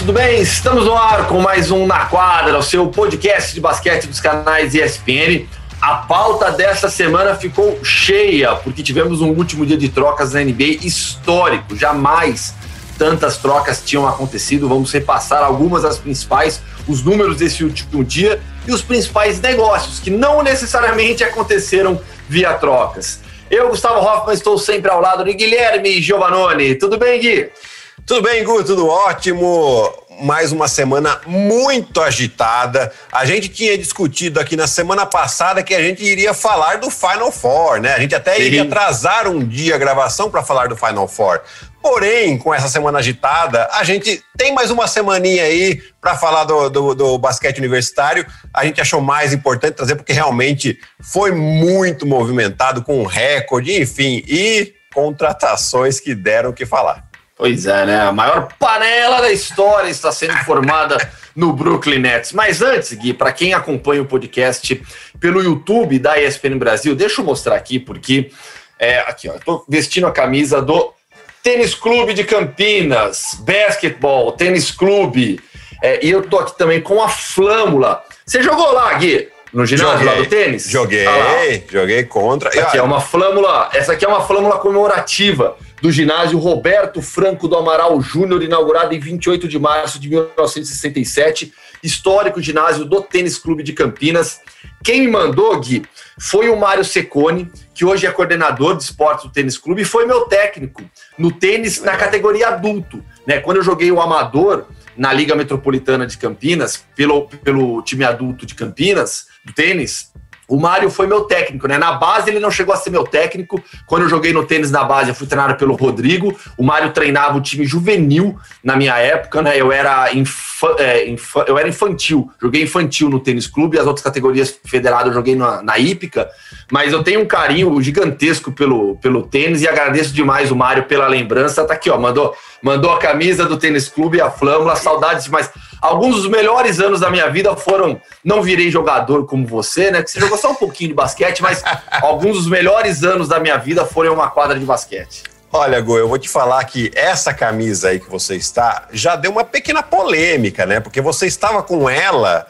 tudo bem? Estamos no ar com mais um Na Quadra, o seu podcast de basquete dos canais ESPN. A pauta desta semana ficou cheia, porque tivemos um último dia de trocas na NBA histórico. Jamais tantas trocas tinham acontecido. Vamos repassar algumas das principais, os números desse último dia e os principais negócios que não necessariamente aconteceram via trocas. Eu, Gustavo Hoffman, estou sempre ao lado de Guilherme Giovanoni. Tudo bem, Gui? Tudo bem, Gu? Tudo ótimo. Mais uma semana muito agitada. A gente tinha discutido aqui na semana passada que a gente iria falar do Final Four, né? A gente até iria atrasar um dia a gravação para falar do Final Four. Porém, com essa semana agitada, a gente tem mais uma semaninha aí para falar do, do, do, basquete universitário. A gente achou mais importante trazer porque realmente foi muito movimentado, com um recorde, enfim, e contratações que deram o que falar. Pois é, né? A maior panela da história está sendo formada no Brooklyn Nets. Mas antes, Gui, para quem acompanha o podcast pelo YouTube da ESPN Brasil, deixa eu mostrar aqui, porque é, aqui, ó, eu tô vestindo a camisa do Tênis Clube de Campinas, basquetebol, tênis clube. É, e eu tô aqui também com a Flâmula. Você jogou lá, Gui? No ginásio joguei, lá do tênis? Joguei, ah joguei contra. Essa aqui é uma flâmula, essa aqui é uma flâmula comemorativa do ginásio Roberto Franco do Amaral Júnior, inaugurado em 28 de março de 1967, histórico ginásio do Tênis Clube de Campinas. Quem me mandou, Gui, foi o Mário Secone, que hoje é coordenador de esportes do Tênis Clube e foi meu técnico no tênis na categoria adulto. Né? Quando eu joguei o amador na Liga Metropolitana de Campinas, pelo, pelo time adulto de Campinas, do tênis, o Mário foi meu técnico, né? Na base ele não chegou a ser meu técnico. Quando eu joguei no tênis na base, eu fui treinado pelo Rodrigo. O Mário treinava o time juvenil na minha época, né? Eu era, infa, é, infa, eu era infantil. Joguei infantil no tênis clube, as outras categorias federadas eu joguei na, na hípica. Mas eu tenho um carinho gigantesco pelo, pelo tênis e agradeço demais o Mário pela lembrança. Tá aqui, ó. Mandou, mandou a camisa do tênis clube e a flâmula. Saudades demais. Alguns dos melhores anos da minha vida foram. Não virei jogador como você, né? Que você jogou só um pouquinho de basquete, mas alguns dos melhores anos da minha vida foram uma quadra de basquete. Olha, Go, eu vou te falar que essa camisa aí que você está já deu uma pequena polêmica, né? Porque você estava com ela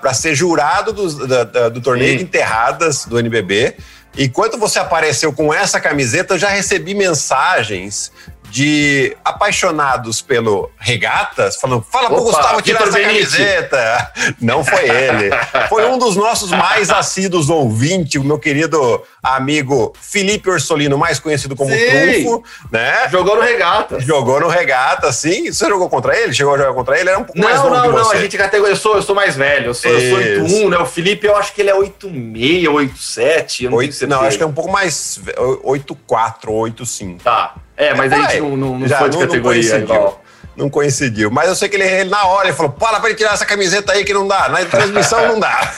para ser jurado do, do, do torneio Sim. de enterradas do NBB. E quando você apareceu com essa camiseta, eu já recebi mensagens de apaixonados pelo regatas, falando: fala pro Gustavo tirar essa camiseta. Não foi ele. Foi um dos nossos mais assíduos ouvintes, o meu querido amigo Felipe Orsolino, mais conhecido como sim. Trunfo, né? Jogou no regata. Jogou no regata, sim. Você jogou contra ele? Chegou a jogar contra ele? Era um pouco não, mais novo não, você. Não, a gente categoria. Eu sou, eu sou mais velho. Eu sou, eu sou 8-1, né? O Felipe, eu acho que ele é 8-6, 8-7. Eu não, 8, não acho que é um pouco mais 8-4, 8-5. Tá. É, mas é, a gente não, não, não Já, foi de categoria igual. Não coincidiu. Mas eu sei que ele, ele na hora ele falou: para pra ele tirar essa camiseta aí que não dá. Na transmissão não dá.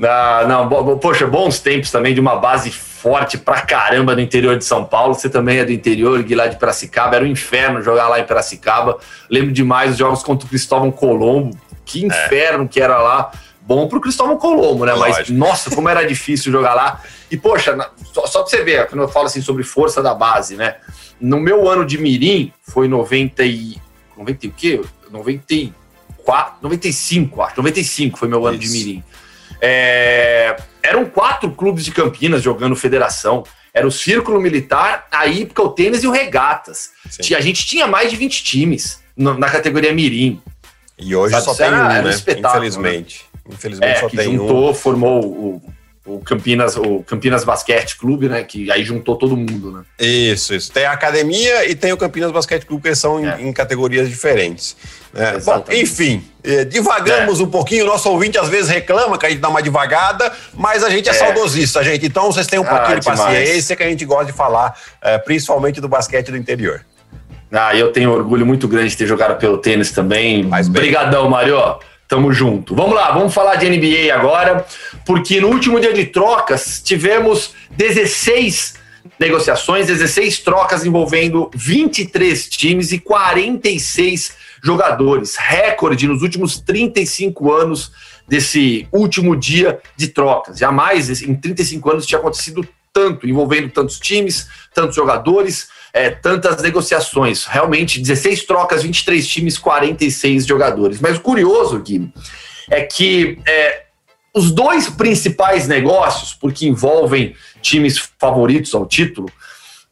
Ah, não, poxa, bons tempos também de uma base forte pra caramba no interior de São Paulo. Você também é do interior, Gui, lá de Piracicaba. Era um inferno jogar lá em Piracicaba. Lembro demais os jogos contra o Cristóvão Colombo. Que inferno é. que era lá. Bom pro Cristóvão Colombo, né? Lógico. Mas, nossa, como era difícil jogar lá. E, poxa, só, só pra você ver, quando eu falo assim sobre força da base, né? No meu ano de Mirim, foi 90 e... 90 e o quê? 94, 95, acho. 95 foi meu ano Isso. de Mirim. É, eram quatro clubes de Campinas jogando federação. Era o Círculo Militar, a Ípica, o Tênis e o Regatas. Sim. A gente tinha mais de 20 times na categoria Mirim. E hoje Sabe, só tem era, um, né? Um Infelizmente. Né? Infelizmente é, só tem juntou, um. formou o o Campinas, o Campinas Basquete Clube, né? Que aí juntou todo mundo, né? Isso, isso. Tem a academia e tem o Campinas Basquete Clube, que são é. em, em, categorias diferentes. Né? Bom, enfim, eh, divagamos é. um pouquinho. O nosso ouvinte às vezes reclama que a gente dá uma divagada, mas a gente é, é. saudosista, gente. Então vocês têm um pouquinho ah, de paciência que a gente gosta de falar, eh, principalmente do basquete do interior. Ah, eu tenho orgulho muito grande de ter jogado pelo tênis também. Obrigadão, Mário. Tamo junto. Vamos lá, vamos falar de NBA agora, porque no último dia de trocas tivemos 16 negociações, 16 trocas envolvendo 23 times e 46 jogadores. Recorde nos últimos 35 anos desse último dia de trocas. Jamais em 35 anos tinha acontecido tanto, envolvendo tantos times, tantos jogadores, é, tantas negociações. Realmente, 16 trocas, 23 times, 46 jogadores. Mas o curioso, Gui, é que é, os dois principais negócios, porque envolvem times favoritos ao título,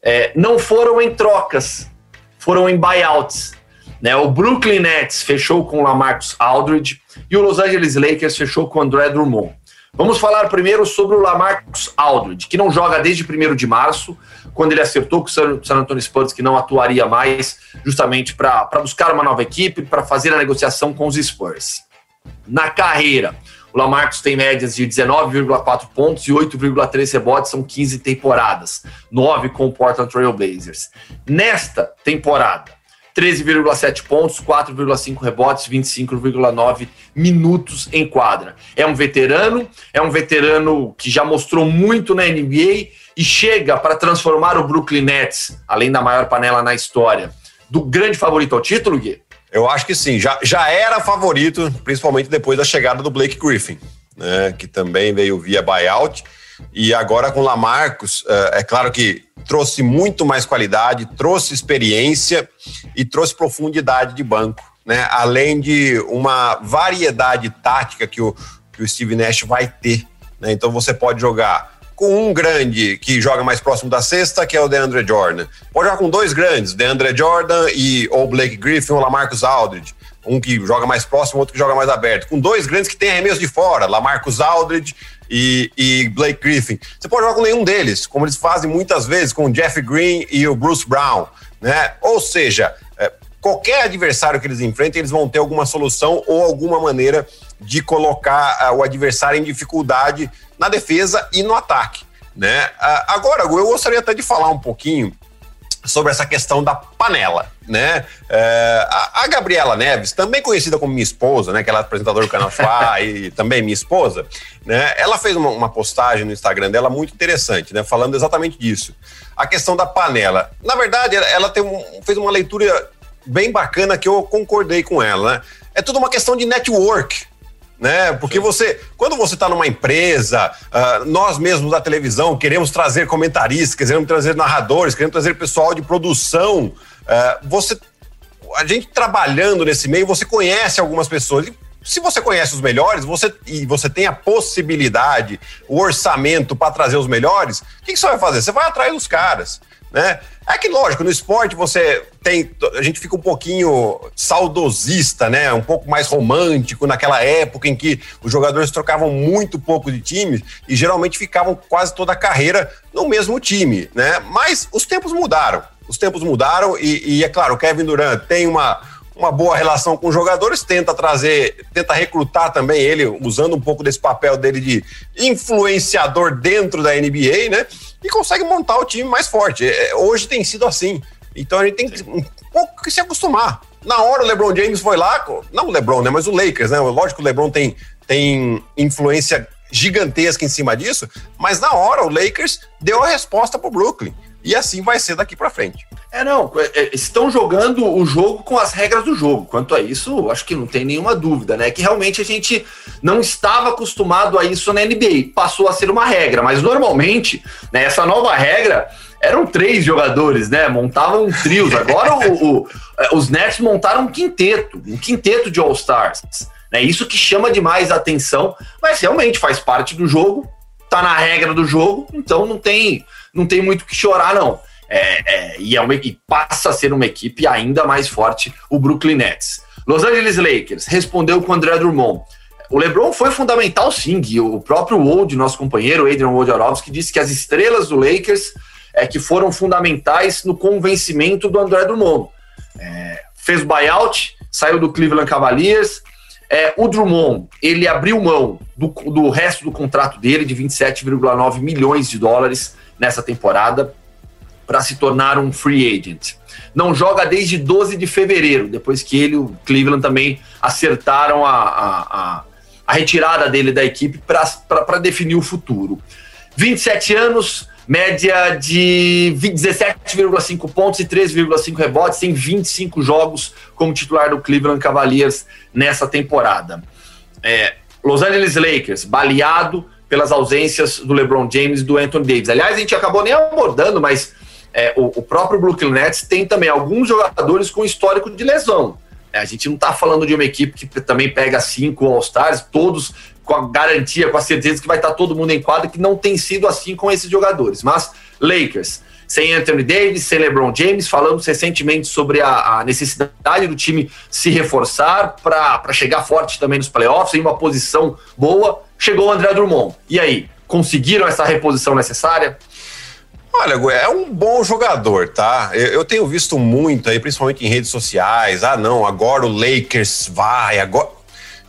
é, não foram em trocas, foram em buyouts. Né? O Brooklyn Nets fechou com o Lamarcus Aldridge e o Los Angeles Lakers fechou com o André Drummond. Vamos falar primeiro sobre o Lamarcus Aldridge, que não joga desde 1 de março, quando ele acertou com o San Antonio Spurs que não atuaria mais, justamente para buscar uma nova equipe, para fazer a negociação com os Spurs. Na carreira, o Lamarcus tem médias de 19,4 pontos e 8,3 rebotes, são 15 temporadas, 9 com o Portland Trail Blazers. Nesta temporada, 13,7 pontos, 4,5 rebotes, 25,9 minutos em quadra. É um veterano, é um veterano que já mostrou muito na NBA e chega para transformar o Brooklyn Nets, além da maior panela na história, do grande favorito ao título, Gui? Eu acho que sim, já, já era favorito, principalmente depois da chegada do Blake Griffin, né, que também veio via buyout. E agora com Lamarcus, é claro que trouxe muito mais qualidade, trouxe experiência e trouxe profundidade de banco, né? Além de uma variedade tática que o, que o Steve Nash vai ter. Né? Então você pode jogar com um grande que joga mais próximo da cesta, que é o DeAndre Jordan. Pode jogar com dois grandes, DeAndre Jordan e ou Blake Griffin ou Lamarcus Aldridge. Um que joga mais próximo, outro que joga mais aberto. Com dois grandes que tem arremesso de fora, Lamarcus Aldridge e, e Blake Griffin. Você pode jogar com nenhum deles, como eles fazem muitas vezes com o Jeff Green e o Bruce Brown. Né? Ou seja, é, qualquer adversário que eles enfrentem, eles vão ter alguma solução ou alguma maneira de colocar uh, o adversário em dificuldade na defesa e no ataque. Né? Uh, agora, eu gostaria até de falar um pouquinho sobre essa questão da panela, né? Uh, a, a, Gabriela Neves, também conhecida como minha esposa, né? Que ela é apresentadora do canal Chua e também minha esposa, né? Ela fez uma, uma, postagem no Instagram dela muito interessante, né? Falando exatamente disso. A questão da panela. Na verdade, ela, ela um, fez uma leitura bem bacana que eu concordei com ela, né? É tudo uma questão de network, né? Porque você, quando você está numa empresa, uh, nós mesmos da televisão queremos trazer comentaristas, queremos trazer narradores, queremos trazer pessoal de produção. Uh, você, a gente trabalhando nesse meio, você conhece algumas pessoas. E se você conhece os melhores, você e você tem a possibilidade, o orçamento para trazer os melhores, o que, que você vai fazer? Você vai atrás dos caras né? É que, lógico, no esporte você tem. A gente fica um pouquinho saudosista, né? Um pouco mais romântico naquela época em que os jogadores trocavam muito pouco de time e geralmente ficavam quase toda a carreira no mesmo time, né? Mas os tempos mudaram. Os tempos mudaram e, e é claro, o Kevin Durant tem uma, uma boa relação com os jogadores, tenta trazer, tenta recrutar também ele, usando um pouco desse papel dele de influenciador dentro da NBA, né? e consegue montar o time mais forte. É, hoje tem sido assim. Então a gente tem um pouco que se acostumar. Na hora o LeBron James foi lá, não o LeBron, né, mas o Lakers, né? Lógico que o LeBron tem, tem influência gigantesca em cima disso, mas na hora o Lakers deu a resposta pro Brooklyn. E assim vai ser daqui para frente. É, não, é, é, estão jogando o jogo com as regras do jogo. Quanto a isso, acho que não tem nenhuma dúvida, né? Que realmente a gente não estava acostumado a isso na NBA. Passou a ser uma regra, mas normalmente, né, essa nova regra eram três jogadores, né? Montavam trios. Agora o, o, é, os Nets montaram um quinteto, um quinteto de All-Stars. Né? Isso que chama demais a atenção, mas realmente faz parte do jogo, tá na regra do jogo, então não tem, não tem muito o que chorar, não. É, é, e, é uma, e passa a ser uma equipe ainda mais forte, o Brooklyn Nets. Los Angeles Lakers respondeu com André Drummond. O LeBron foi fundamental, sim. O próprio Wold, nosso companheiro, Adrian Wojnarowski, disse que as estrelas do Lakers é que foram fundamentais no convencimento do André Drummond. É, fez o buyout, saiu do Cleveland Cavaliers. É, o Drummond, ele abriu mão do, do resto do contrato dele, de 27,9 milhões de dólares nessa temporada para se tornar um free agent. Não joga desde 12 de fevereiro, depois que ele e o Cleveland também acertaram a, a, a, a retirada dele da equipe para definir o futuro. 27 anos, média de 17,5 pontos e 3,5 rebotes em 25 jogos como titular do Cleveland Cavaliers nessa temporada. É, Los Angeles Lakers, baleado pelas ausências do LeBron James e do Anthony Davis. Aliás, a gente acabou nem abordando, mas é, o, o, próprio Brooklyn Nets tem também alguns jogadores com histórico de lesão. É, a gente não está falando de uma equipe que também pega cinco All-Stars, todos com a garantia, com a certeza que vai estar tá todo mundo em quadra, que não tem sido assim com esses jogadores. Mas Lakers, sem Anthony Davis, sem LeBron James, falamos recentemente sobre a, a necessidade do time se reforçar para chegar forte também nos playoffs, em uma posição boa. Chegou o André Drummond. E aí, conseguiram essa reposição necessária? Olha, é um bom jogador, tá? Eu, eu, tenho visto muito aí, principalmente em redes sociais. Ah, não, agora o Lakers vai, agora.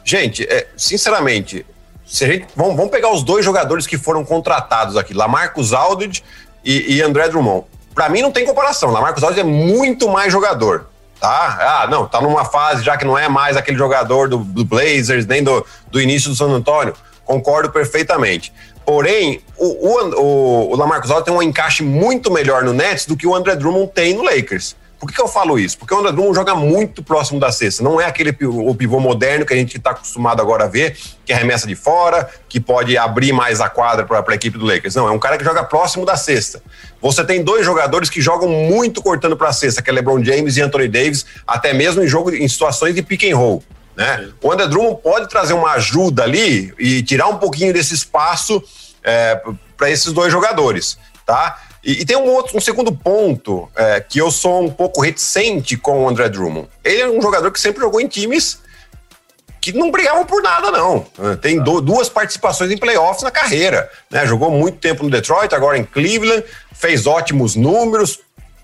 Gente, é, sinceramente, se a gente, vamos, vamos pegar os dois jogadores que foram contratados aqui, Lamarcus Aldridge e, e André Drummond. Para mim não tem comparação. Lamarcus Aldridge é muito mais jogador, tá? Ah, não, tá numa fase já que não é mais aquele jogador do, do Blazers nem do, do início do San Antonio. Concordo perfeitamente. Porém, o, o, o, Lamarcus tem um encaixe muito melhor no Nets do que o André Drummond tem no Lakers. Por que, eu falo isso? Porque o André Drummond joga muito próximo da cesta. Não é aquele o pivô moderno que a gente está acostumado agora a ver, que arremessa de fora, que pode abrir mais a quadra para a equipe do Lakers. Não, é um cara que joga próximo da cesta. Você tem dois jogadores que jogam muito cortando para a cesta, que é LeBron James e Anthony Davis, até mesmo em jogo em situações de pick and roll. Né? O André Drummond pode trazer uma ajuda ali e tirar um pouquinho desse espaço é, para esses dois jogadores, tá? E, e, tem um outro, um segundo ponto é, que eu sou um pouco reticente com o André Drummond. Ele é um jogador que sempre jogou em times que não brigavam por nada, não. Tem do, duas participações em playoffs na carreira. Né? Jogou muito tempo no Detroit, agora em Cleveland, fez ótimos números.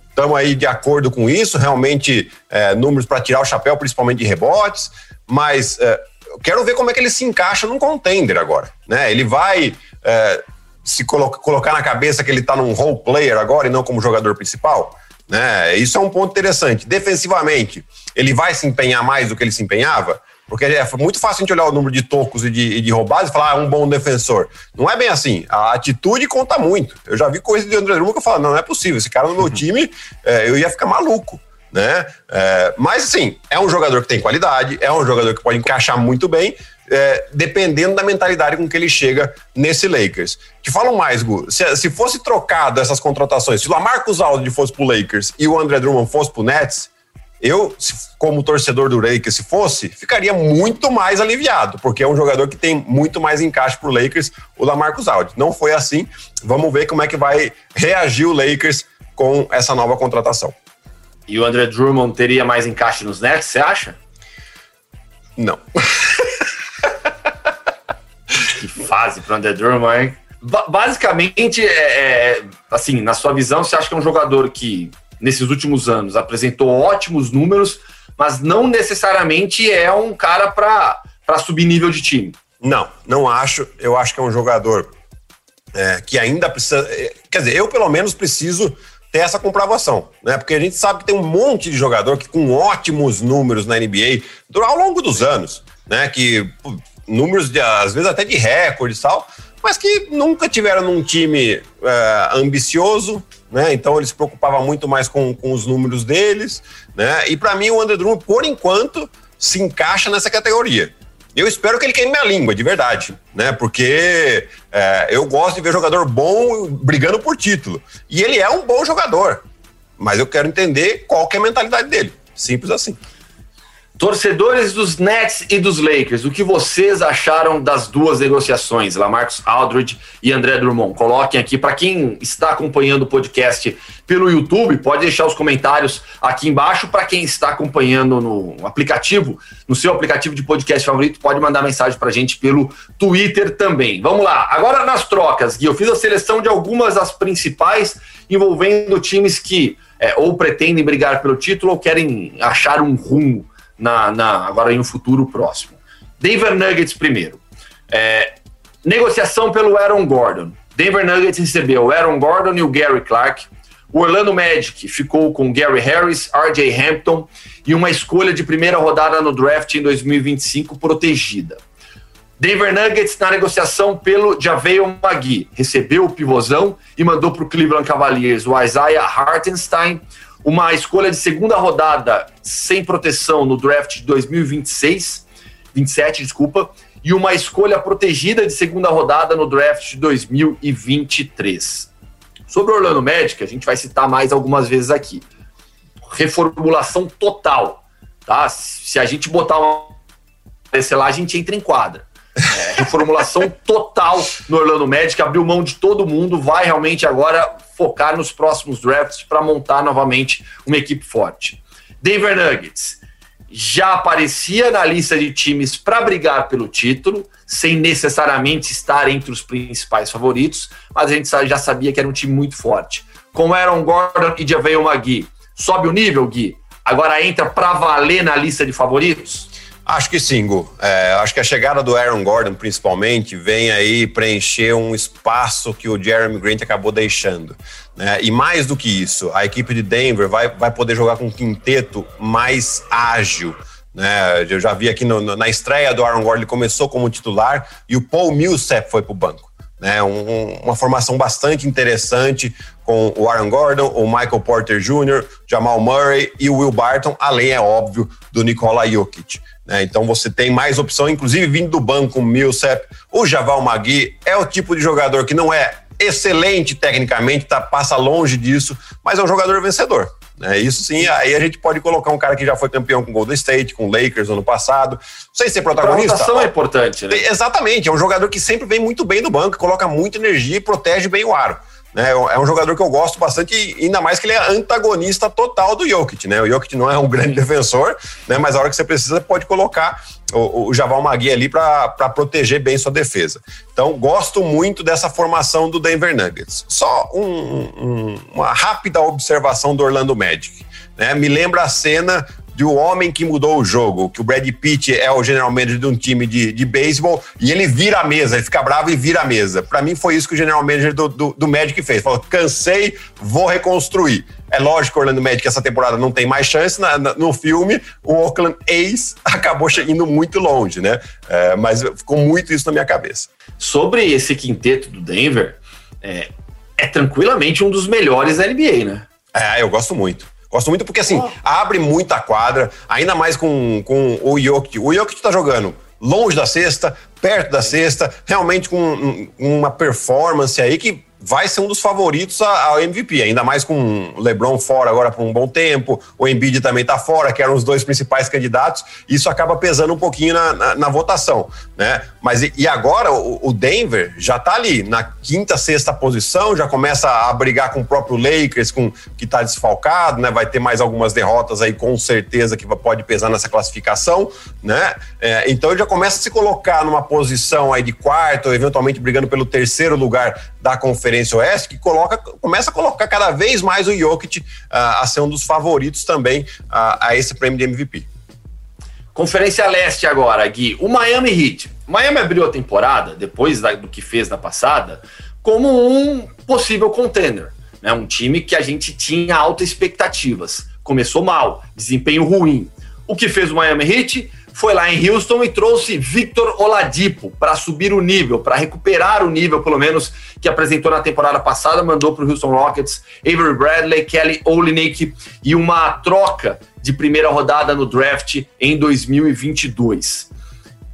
Estamos aí de acordo com isso, realmente é, números para tirar o chapéu, principalmente de rebotes. Mas é, quero ver como é que ele se encaixa num contender agora. Né? Ele vai é, se colo colocar na cabeça que ele está num role player agora e não como jogador principal? Né? Isso é um ponto interessante. Defensivamente, ele vai se empenhar mais do que ele se empenhava? Porque é muito fácil a gente olhar o número de tocos e de, de roubadas e falar, ah, é um bom defensor. Não é bem assim. A atitude conta muito. Eu já vi coisa de André Drummond que eu falo, não, não é possível. Esse cara no meu time, é, eu ia ficar maluco. Né? É, mas, assim, é um jogador que tem qualidade, é um jogador que pode encaixar muito bem, é, dependendo da mentalidade com que ele chega nesse Lakers. Te falam mais, Gu, se, se fosse trocado essas contratações, se o Lamarcus Aldridge fosse pro Lakers e o André Drummond fosse pro Nets, eu, como torcedor do Lakers, se fosse, ficaria muito mais aliviado, porque é um jogador que tem muito mais encaixe pro Lakers, o Lamarcus Aldridge. Não foi assim. Vamos ver como é que vai reagir o Lakers com essa nova contratação. E o André Drummond teria mais encaixe nos Nets, você acha? Não. fase para o Drummond, hein? basicamente, é, é, assim, na sua visão, você acha que é um jogador que, nesses últimos anos, apresentou ótimos números, mas não necessariamente é um cara para subir nível de time? Não, não acho. Eu acho que é um jogador é, que ainda precisa. É, quer dizer, eu pelo menos preciso ter essa comprovação, né? Porque a gente sabe que tem um monte de jogador que com ótimos números na NBA ao longo dos anos, né? Que números de, às vezes até de recordes e tal, mas que nunca tiveram num time é, ambicioso, né? Então ele se preocupava muito mais com, com os números deles, né? E para mim o André Drummond, por enquanto, se encaixa nessa categoria. Eu espero que ele queime minha língua, de verdade, né? Porque é, eu gosto de ver jogador bom brigando por título. E ele é um bom jogador. Mas eu quero entender qual que é a mentalidade dele. Simples assim. Torcedores dos Nets e dos Lakers, o que vocês acharam das duas negociações, Lamarcus Aldridge e André Drummond? Coloquem aqui. Para quem está acompanhando o podcast pelo YouTube, pode deixar os comentários aqui embaixo. Para quem está acompanhando no aplicativo, no seu aplicativo de podcast favorito, pode mandar mensagem para a gente pelo Twitter também. Vamos lá. Agora nas trocas, Gui, eu fiz a seleção de algumas das principais envolvendo times que é, ou pretendem brigar pelo título ou querem achar um rumo na, na, agora em um futuro próximo. Denver Nuggets primeiro. É, negociação pelo Aaron Gordon. Denver Nuggets recebeu o Aaron Gordon e o Gary Clark. O Orlando Magic ficou com Gary Harris, RJ Hampton e uma escolha de primeira rodada no draft em 2025 protegida. Denver Nuggets na negociação pelo Javel Magui. Recebeu o pivôzão e mandou para o Cleveland Cavaliers o Isaiah Hartenstein, uma escolha de segunda rodada sem proteção no draft de 2026, 27, desculpa, e uma escolha protegida de segunda rodada no draft de 2023. Sobre o Orlando Magic, a gente vai citar mais algumas vezes aqui. Reformulação total, tá? Se a gente botar uma sei lá, a gente entra em quadra. É, reformulação total no Orlando Magic, abriu mão de todo mundo, vai realmente agora focar nos próximos drafts para montar novamente uma equipe forte. Denver Nuggets já aparecia na lista de times para brigar pelo título, sem necessariamente estar entre os principais favoritos, mas a gente já sabia que era um time muito forte. Com Aaron Gordon e Javel McGee, sobe o nível, Gui? Agora entra para valer na lista de favoritos? Acho que sim, Gu. É, acho que a chegada do Aaron Gordon, principalmente, vem aí preencher um espaço que o Jeremy Grant acabou deixando. Né? E mais do que isso, a equipe de Denver vai, vai poder jogar com um quinteto mais ágil. Né? Eu já vi aqui no, na estreia do Aaron Gordon, ele começou como titular e o Paul Millsap foi para o banco. Né? Um, uma formação bastante interessante com o Aaron Gordon, o Michael Porter Jr., Jamal Murray e o Will Barton, além, é óbvio, do Nikola Jokic. Né? Então você tem mais opção, inclusive vindo do banco, o Millsap, o Javal Magui é o tipo de jogador que não é excelente tecnicamente, tá, passa longe disso, mas é um jogador vencedor. Né? Isso sim, aí a gente pode colocar um cara que já foi campeão com Golden State, com Lakers no passado, sem ser protagonista. A rotação é importante, né? Exatamente, é um jogador que sempre vem muito bem do banco, coloca muita energia e protege bem o aro. Né? É um jogador que eu gosto bastante, ainda mais que ele é antagonista total do Jokic. Né? O Jokic não é um grande defensor, né? mas a hora que você precisa, pode colocar o, o Javal Magui ali para proteger bem sua defesa. Então, gosto muito dessa formação do Denver Nuggets. Só um, um, uma rápida observação do Orlando Magic. Né? Me lembra a cena de O Homem que Mudou o Jogo, que o Brad Pitt é o general manager de um time de, de beisebol e ele vira a mesa, ele fica bravo e vira a mesa. Para mim foi isso que o general manager do, do, do Magic fez. Falou, cansei, vou reconstruir. É lógico que o Orlando Magic essa temporada não tem mais chance. Na, na, no filme, o Oakland Ace acabou indo muito longe, né? É, mas ficou muito isso na minha cabeça. Sobre esse quinteto do Denver, é, é tranquilamente um dos melhores da NBA, né? É, eu gosto muito. Gosto muito porque, assim, oh. abre muita quadra, ainda mais com, com o Jokic. O Jokic tá jogando longe da cesta, perto da cesta, realmente com uma performance aí que vai ser um dos favoritos ao MVP, ainda mais com o LeBron fora agora por um bom tempo, o Embiid também está fora, que eram os dois principais candidatos, isso acaba pesando um pouquinho na, na, na votação, né? Mas e, e agora o, o, Denver já está ali na quinta, sexta posição, já começa a brigar com o próprio Lakers, com que está desfalcado, né? Vai ter mais algumas derrotas aí com certeza que pode pesar nessa classificação, né? É, então ele já começa a se colocar numa posição aí de quarto, eventualmente brigando pelo terceiro lugar da Conferência Oeste, que coloca, começa a colocar cada vez mais o Jokic uh, a ser um dos favoritos também uh, a esse prêmio de MVP. Conferência Leste agora, Gui. O Miami Heat. Miami abriu a temporada, depois da, do que fez na passada, como um possível contender. Né? Um time que a gente tinha altas expectativas. Começou mal, desempenho ruim. O que fez o Miami Heat? Foi lá em Houston e trouxe Victor Oladipo para subir o nível, para recuperar o nível, pelo menos, que apresentou na temporada passada, mandou para o Houston Rockets Avery Bradley, Kelly Olynyk e uma troca de primeira rodada no draft em 2022.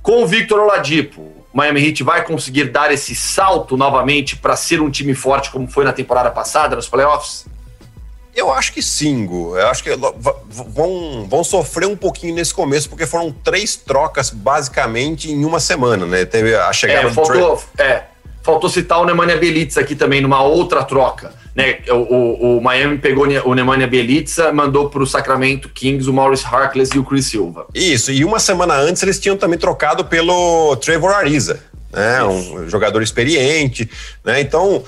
Com o Victor Oladipo, Miami Heat vai conseguir dar esse salto novamente para ser um time forte como foi na temporada passada, nos playoffs? Eu acho que sim, Gu. Eu acho que vão, vão sofrer um pouquinho nesse começo, porque foram três trocas basicamente em uma semana, né? Teve a chegada é, faltou, do é, faltou citar o Nemanja Belitza aqui também, numa outra troca. Né? O, o, o Miami pegou o Nemanja Belitza, mandou para o Sacramento Kings o Maurice Harkless e o Chris Silva. Isso, e uma semana antes eles tinham também trocado pelo Trevor Ariza, né? um jogador experiente. Né? Então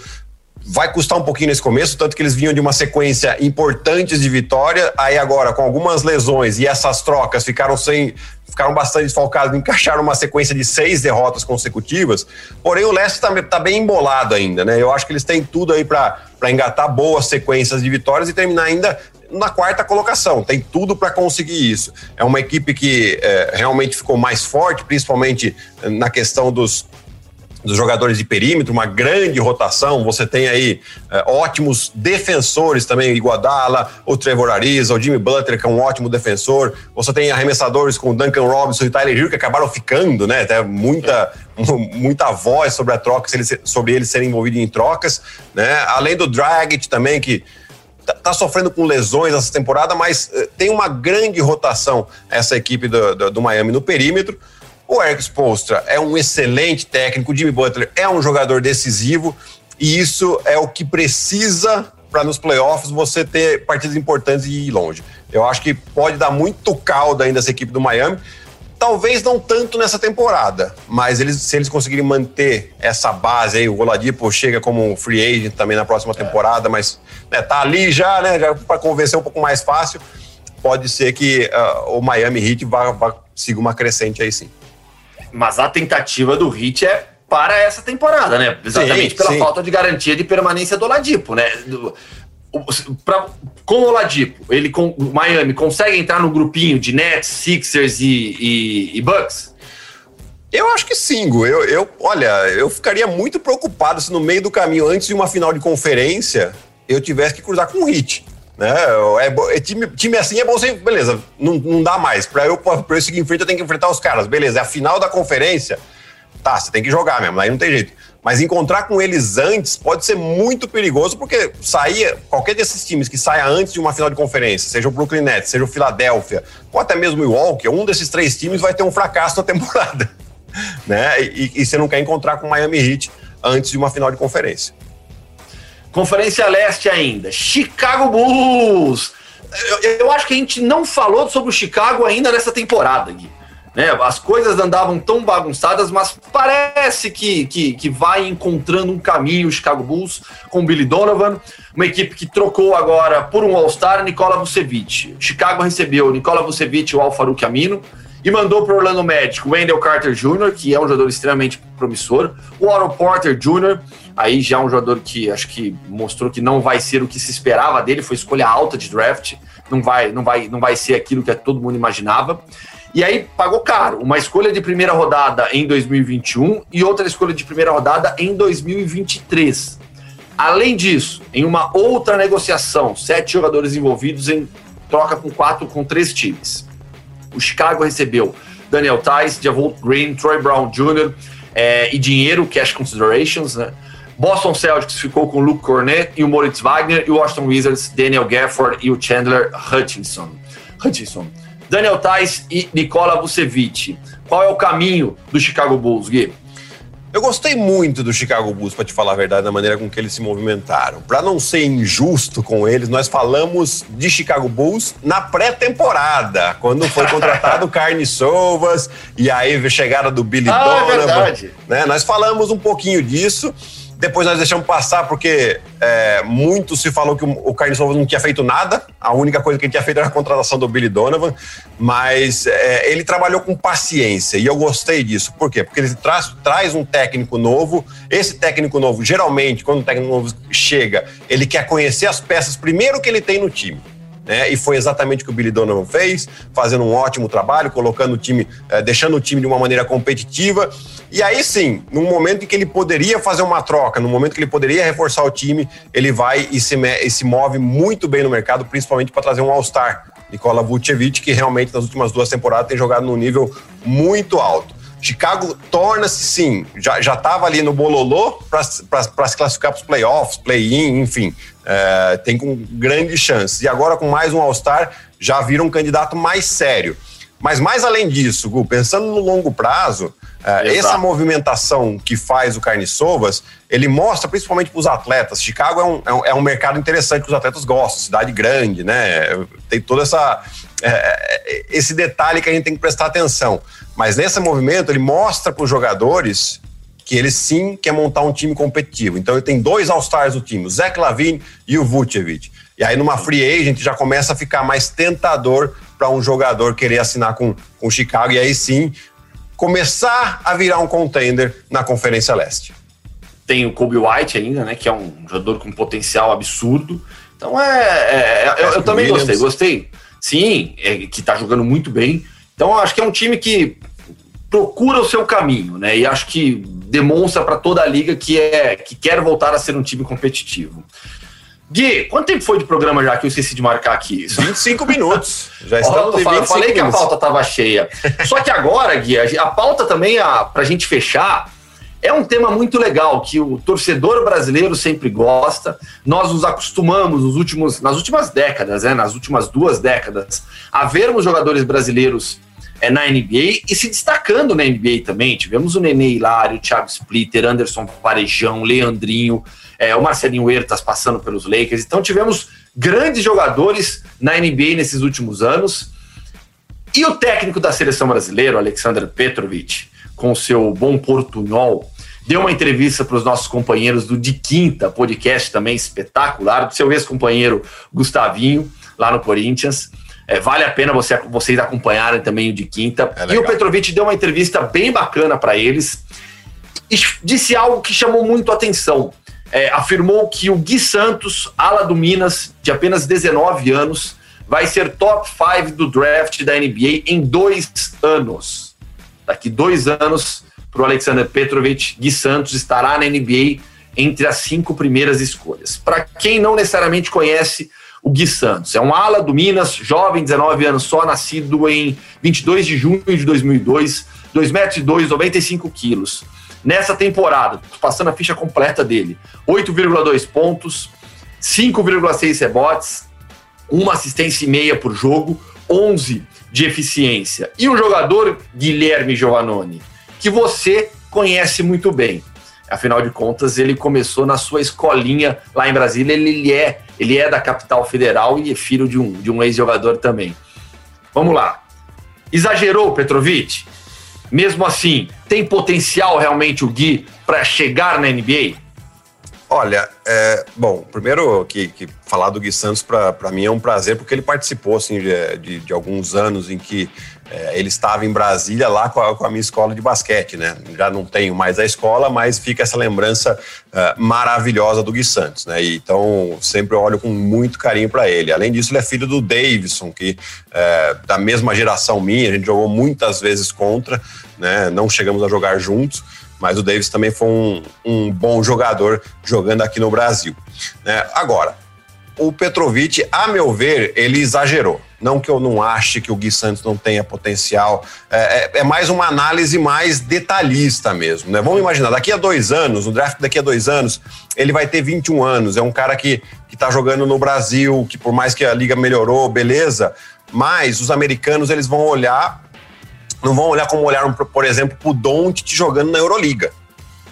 vai custar um pouquinho nesse começo, tanto que eles vinham de uma sequência importante de vitória, aí agora com algumas lesões e essas trocas ficaram sem ficaram bastante desfalcados, encaixaram uma sequência de seis derrotas consecutivas. Porém, o Leste está tá bem embolado ainda, né? Eu acho que eles têm tudo aí para engatar boas sequências de vitórias e terminar ainda na quarta colocação. Tem tudo para conseguir isso. É uma equipe que é, realmente ficou mais forte, principalmente na questão dos dos jogadores de perímetro, uma grande rotação. Você tem aí é, ótimos defensores também, Iguadala, o Trevor Ariza, o Jimmy Butler, que é um ótimo defensor. Você tem arremessadores com o Duncan Robinson e Tyler Hill, que acabaram ficando, né? Até muita, muita voz sobre a troca, sobre eles serem envolvidos em trocas, né? Além do Dragic também, que tá, tá sofrendo com lesões essa temporada, mas uh, tem uma grande rotação essa equipe do, do, do Miami no perímetro. O Eric Spolstra é um excelente técnico, o Jimmy Butler é um jogador decisivo e isso é o que precisa para nos playoffs você ter partidas importantes e ir longe. Eu acho que pode dar muito caldo ainda essa equipe do Miami. Talvez não tanto nessa temporada, mas eles, se eles conseguirem manter essa base aí, o Oladipo chega como free agent também na próxima temporada, mas né, tá ali já, né, já para convencer um pouco mais fácil, pode ser que uh, o Miami Heat vá, vá siga uma crescente aí sim. Mas a tentativa do Hit é para essa temporada, né? Exatamente sim, pela sim. falta de garantia de permanência do Oladipo, né? Do, pra, com o Oladipo, ele com o Miami consegue entrar no grupinho de Nets, Sixers e, e, e Bucks? Eu acho que sim, Gu. Eu, eu, olha, eu ficaria muito preocupado se no meio do caminho, antes de uma final de conferência, eu tivesse que cruzar com o Hit. Né? É, é, time, time assim é bom você, beleza, não, não dá mais. Para eu, pra eu seguir em frente, eu tenho que enfrentar os caras. Beleza, é a final da conferência. Tá, você tem que jogar mesmo, aí não tem jeito. Mas encontrar com eles antes pode ser muito perigoso, porque sair, qualquer desses times que saia antes de uma final de conferência, seja o Brooklyn Nets, seja o Philadelphia, ou até mesmo o Milwaukee, um desses três times vai ter um fracasso na temporada. né? E, e você não quer encontrar com o Miami Heat antes de uma final de conferência. Conferência Leste ainda. Chicago Bulls. Eu, eu, acho que a gente não falou sobre o Chicago ainda nessa temporada, Gui. Né? As coisas andavam tão bagunçadas, mas parece que, que, que vai encontrando um caminho o Chicago Bulls com Billy Donovan, uma equipe que trocou agora por um All-Star, Nikola Vucevic. Chicago recebeu Nikola Vucevic e o Al-Farouk Amino e mandou para o Orlando Magic o Wendell Carter Jr., que é um jogador extremamente promissor, o Otto Porter Jr., aí já um jogador que acho que mostrou que não vai ser o que se esperava dele, foi escolha alta de draft, não vai, não vai, não vai ser aquilo que todo mundo imaginava. E aí pagou caro, uma escolha de primeira rodada em 2021 e outra escolha de primeira rodada em 2023. Além disso, em uma outra negociação, sete jogadores envolvidos em troca com quatro, com três times. O Chicago recebeu Daniel Tice, Javon Green, Troy Brown Jr. É, e dinheiro, cash considerations, né? Boston Celtics ficou com o Luke Cornett e o Moritz Wagner, e o Washington Wizards, Daniel Gafford e o Chandler Hutchinson. Hutchinson. Daniel Tice e Nikola Vucevic. Qual é o caminho do Chicago Bulls, Gui? Eu gostei muito do Chicago Bulls, para te falar a verdade, da maneira com que eles se movimentaram. Para não ser injusto com eles, nós falamos de Chicago Bulls na pré-temporada, quando foi contratado Carne Sovas e aí a chegada do Billy ah, é Donovan. É verdade. Né? Nós falamos um pouquinho disso. Depois nós deixamos passar porque é, muito se falou que o Carlos não tinha feito nada. A única coisa que ele tinha feito era a contratação do Billy Donovan. Mas é, ele trabalhou com paciência e eu gostei disso. Por quê? Porque ele traz, traz um técnico novo. Esse técnico novo, geralmente, quando o técnico novo chega, ele quer conhecer as peças primeiro que ele tem no time. Né? E foi exatamente o que o Billy Donovan fez, fazendo um ótimo trabalho, colocando o time, eh, deixando o time de uma maneira competitiva. E aí sim, num momento em que ele poderia fazer uma troca, no momento que ele poderia reforçar o time, ele vai e se, e se move muito bem no mercado, principalmente para trazer um All-Star, Nikola Vucevic, que realmente nas últimas duas temporadas tem jogado num nível muito alto. Chicago torna-se, sim, já estava ali no bololô para se classificar para os playoffs, play-in, enfim, é, tem com grandes chances. E agora, com mais um All-Star, já vira um candidato mais sério. Mas mais além disso, Gu, pensando no longo prazo, é, essa movimentação que faz o Carne Sovas, ele mostra principalmente para os atletas. Chicago é um, é um, é um, mercado interessante que os atletas gostam, cidade grande, né? Tem todo essa, é, é, esse detalhe que a gente tem que prestar atenção. Mas nesse movimento, ele mostra para os jogadores que ele sim quer montar um time competitivo. Então ele tem dois All-Stars do time, o Zach Lavine e o Vucevic. E aí numa free agent já começa a ficar mais tentador para um jogador querer assinar com o Chicago e aí sim começar a virar um contender na Conferência Leste. Tem o Kobe White ainda, né, que é um jogador com potencial absurdo. Então é, é, é eu, eu, também gostei, gostei. Sim, é, que está jogando muito bem. Então acho que é um time que procura o seu caminho, né? E acho que demonstra para toda a liga que é que quer voltar a ser um time competitivo. Gui, quanto tempo foi de programa já que eu esqueci de marcar aqui? 25 minutos. Já estamos em 25 Falei minutos. que a pauta estava cheia. Só que agora, Gui, a pauta também, para a gente fechar, é um tema muito legal que o torcedor brasileiro sempre gosta. Nós nos acostumamos nos últimos, nas últimas décadas, né, nas últimas duas décadas, a vermos jogadores brasileiros é, na NBA e se destacando na NBA também. Tivemos o Nenê Hilário, o Thiago Splitter, Anderson Parejão, Leandrinho, é, o Marcelinho Huertas passando pelos Lakers. Então tivemos grandes jogadores na NBA nesses últimos anos. E o técnico da seleção brasileira, Alexander Petrovic, com seu bom portunhol, deu uma entrevista para os nossos companheiros do De Quinta, podcast também espetacular, do seu ex-companheiro Gustavinho, lá no Corinthians. É, vale a pena você, vocês acompanharem também o de quinta. É e o Petrovic deu uma entrevista bem bacana para eles e disse algo que chamou muito a atenção. É, afirmou que o Gui Santos, ala do Minas, de apenas 19 anos, vai ser top 5 do draft da NBA em dois anos. Daqui dois anos, para o Alexander Petrovic, Gui Santos estará na NBA entre as cinco primeiras escolhas. Para quem não necessariamente conhece o Gui Santos. É um ala do Minas, jovem, 19 anos só, nascido em 22 de junho de 2002, 2 metros e 2, 95 quilos. Nessa temporada, passando a ficha completa dele, 8,2 pontos, 5,6 rebotes, uma assistência e meia por jogo, 11 de eficiência. E o jogador Guilherme Giovannoni, que você conhece muito bem. Afinal de contas, ele começou na sua escolinha lá em Brasília. Ele, é, ele é da capital federal e é filho de um, de um ex-jogador também. Vamos lá. Exagerou, Petrovic? Mesmo assim, tem potencial realmente o Gui para chegar na NBA? Olha, é, bom, primeiro que, que, falar do Gui Santos para mim é um prazer, porque ele participou assim, de, de, de alguns anos em que é, ele estava em Brasília lá com a, com a, minha escola de basquete, né? Já não tenho mais a escola, mas fica essa lembrança uh, maravilhosa do Gui Santos, né? E, então sempre olho com muito carinho para ele. Além disso, ele é filho do Davidson, que é, da mesma geração minha, a gente jogou muitas vezes contra, né? Não chegamos a jogar juntos mas o Davis também foi um, um bom jogador jogando aqui no Brasil. Né? Agora, o Petrovic, a meu ver, ele exagerou. Não que eu não ache que o Gui Santos não tenha potencial, é, é, é, mais uma análise mais detalhista mesmo. Né? Vamos imaginar, daqui a dois anos, no draft daqui a dois anos, ele vai ter 21 anos. É um cara que está jogando no Brasil, que por mais que a liga melhorou, beleza, mas os americanos eles vão olhar não vão olhar como olharam, por exemplo, para o Doncic jogando na Euroliga.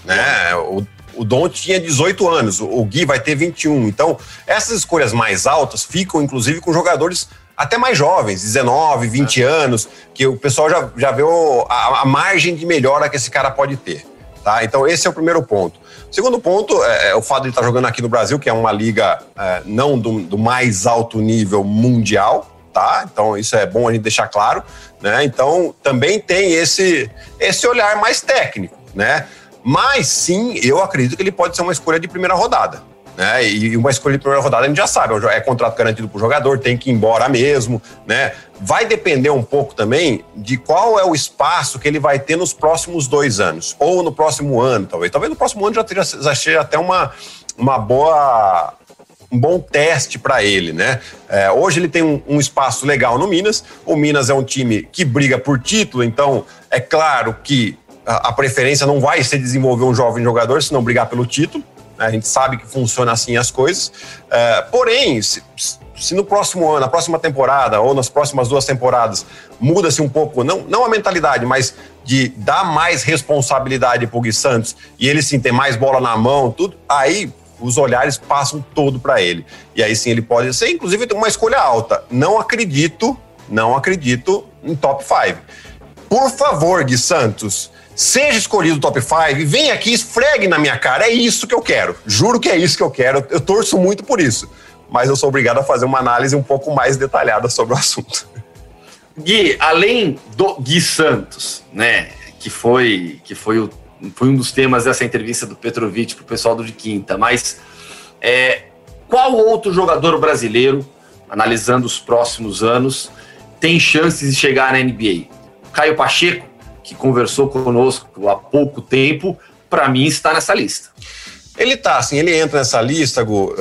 Né? O, o Don't tinha 18 anos, o Gui vai ter 21. Então, essas escolhas mais altas ficam, inclusive, com jogadores até mais jovens, 19, 20 é. anos, que o pessoal já, já vê o, a, a, margem de melhora que esse cara pode ter. Tá? Então, esse é o primeiro ponto. Segundo ponto é, é o fato de estar jogando aqui no Brasil, que é uma liga é, não do, do mais alto nível mundial, tá? Então isso é bom a gente deixar claro, né? Então também tem esse esse olhar mais técnico, né? Mas sim, eu acredito que ele pode ser uma escolha de primeira rodada. Né? E uma escolha de primeira rodada a gente já sabe, é contrato garantido para o jogador, tem que ir embora mesmo, né? Vai depender um pouco também de qual é o espaço que ele vai ter nos próximos dois anos, ou no próximo ano, talvez. Talvez no próximo ano já, já seja até uma, uma boa um bom teste para ele, né? É, hoje ele tem um, um, espaço legal no Minas. O Minas é um time que briga por título, então é claro que a, a preferência não vai ser desenvolver um jovem jogador, se não brigar pelo título. A gente sabe que funciona assim as coisas. É, porém, se, se no próximo ano, na próxima temporada ou nas próximas duas temporadas muda-se um pouco, não, não a mentalidade, mas de dar mais responsabilidade para o Gui Santos e ele sim ter mais bola na mão, tudo, aí os olhares passam todo para ele. E aí sim ele pode ser, inclusive, uma escolha alta. Não acredito, não acredito em top 5. Por favor, Gui Santos, seja escolhido top 5, vem aqui, esfregue na minha cara. É isso que eu quero. Juro que é isso que eu quero. Eu torço muito por isso. Mas eu sou obrigado a fazer uma análise um pouco mais detalhada sobre o assunto. Gui, além do Gui Santos, né, que foi, que foi o foi um dos temas dessa entrevista do Petrovic para o pessoal do de quinta, mas é, qual outro jogador brasileiro, analisando os próximos anos, tem chances de chegar na NBA? Caio Pacheco, que conversou conosco há pouco tempo, para mim está nessa lista. Ele tá, assim, ele entra nessa lista, Gu, uh,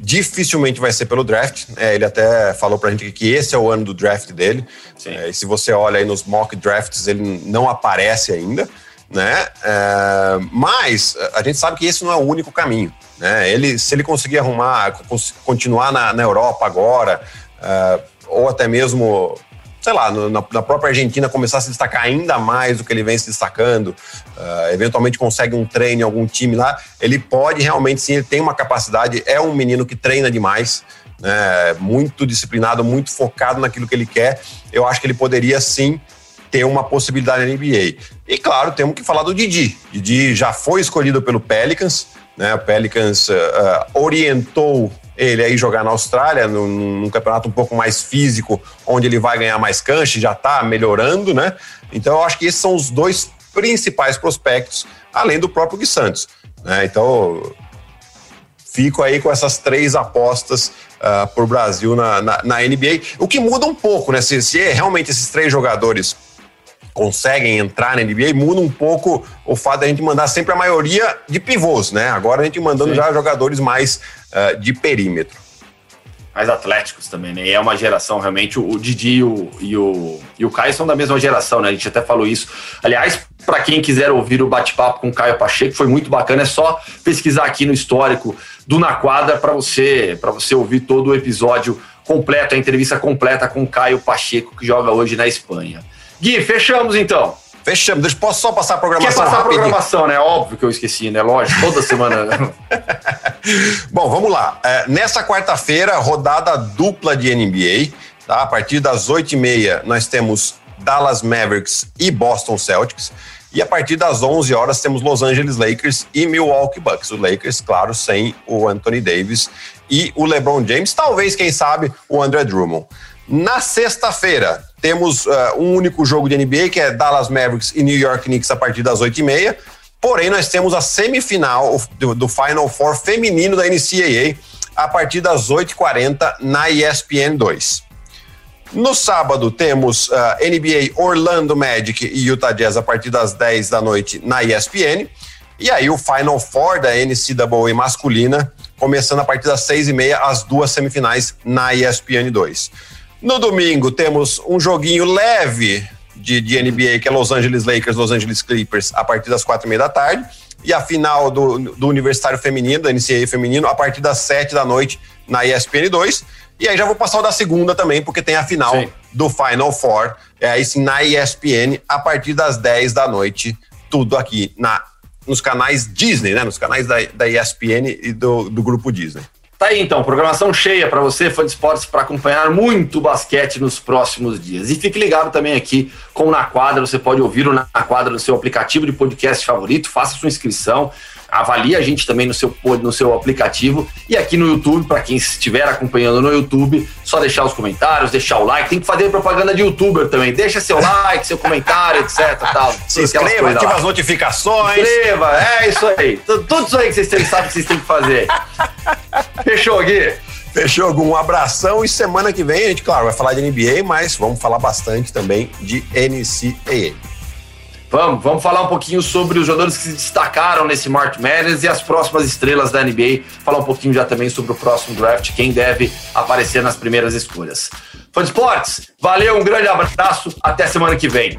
dificilmente vai ser pelo draft. É, ele até falou pra gente que esse é o ano do draft dele. É, e se você olha aí nos mock drafts, ele não aparece ainda, né? É, mas a gente sabe que esse não é o único caminho. Né? Ele, se ele conseguir arrumar, continuar na, na Europa agora, uh, ou até mesmo sei lá, no, na, na, própria Argentina começar a se destacar ainda mais do que ele vem se destacando, uh, eventualmente consegue um treino em algum time lá, ele pode realmente sim, ele tem uma capacidade, é um menino que treina demais, né, muito disciplinado, muito focado naquilo que ele quer. Eu acho que ele poderia sim ter uma possibilidade na NBA. E claro, temos que falar do Didi. Didi já foi escolhido pelo Pelicans, né? O Pelicans uh, orientou ele aí jogar na Austrália, num, num, campeonato um pouco mais físico, onde ele vai ganhar mais cancha, já está melhorando, né? Então eu acho que esses são os dois principais prospectos, além do próprio Gui Santos. Né? Então fico aí com essas três apostas uh, Brasil na, na, na, NBA, o que muda um pouco, né? Se, se realmente esses três jogadores conseguem entrar na NBA, muda um pouco o fato da gente mandar sempre a maioria de pivôs, né? Agora a gente mandando Sim. já jogadores mais uh, de perímetro. Mais atléticos também, né? E é uma geração realmente. O Didi e o, e o, e o Caio são da mesma geração, né? A gente até falou isso. Aliás, para quem quiser ouvir o bate-papo com o Caio Pacheco, foi muito bacana. É só pesquisar aqui no histórico do Na Quadra para você, você ouvir todo o episódio completo, a entrevista completa com o Caio Pacheco, que joga hoje na Espanha. Gui, fechamos então. Fechamos. Deixa, posso só passar a programação? Quer passar rapidinho? a programação, né? Óbvio que eu esqueci, né? Lógico, toda semana. Bom, vamos lá. É, nessa quarta-feira, rodada dupla de NBA. Tá? A partir das 8h30, nós temos Dallas Mavericks e Boston Celtics. E a partir das 11 horas temos Los Angeles Lakers e Milwaukee Bucks. O Lakers, claro, sem o Anthony Davis e o LeBron James, talvez, quem sabe, o André Drummond. Na sexta-feira, temos uh, um único jogo de NBA, que é Dallas Mavericks e New York Knicks a partir das 8h30. Porém, nós temos a semifinal do, do Final Four feminino da NCAA a partir das 8h40 na ESPN 2. No sábado, temos uh, NBA Orlando Magic e Utah Jazz a partir das 10 da noite na ESPN. E aí o Final Four da NCAA masculina, começando a partir das 6h30, as duas semifinais na ESPN 2. No domingo temos um joguinho leve de, de NBA, que é Los Angeles Lakers, Los Angeles Clippers, a partir das quatro e meia da tarde. E a final do, do Universitário Feminino, da NCAA Feminino, a partir das sete da noite na ESPN 2. E aí já vou passar o da segunda também, porque tem a final sim. do Final Four, é aí sim na ESPN, a partir das 10 da noite, tudo aqui na, nos canais Disney, né? Nos canais da, da ESPN e do, do grupo Disney. Tá aí então, programação cheia para você, fã de esportes, para acompanhar muito basquete nos próximos dias. E fique ligado também aqui com o Na Quadra, você pode ouvir o Na Quadra no seu aplicativo de podcast favorito, faça sua inscrição, avalie a gente também no seu, no seu aplicativo e aqui no YouTube, para quem estiver acompanhando no YouTube, só deixar os comentários, deixar o like, tem que fazer propaganda de youtuber também, deixa seu like, seu comentário, etc. Tal, Se inscreva, ativa as notificações. Inscreva, é isso aí. Tudo isso aí que vocês sabem que vocês têm que fazer. Fechou, Gui? Fechou, Gui. Um abração e semana que vem a gente, claro, vai falar de NBA, mas vamos falar bastante também de NCAA. Vamos, vamos falar um pouquinho sobre os jogadores que se destacaram nesse March Madness e as próximas estrelas da NBA. Falar um pouquinho já também sobre o próximo draft, quem deve aparecer nas primeiras escolhas. Fã de esportes, valeu, um grande abraço, até semana que vem.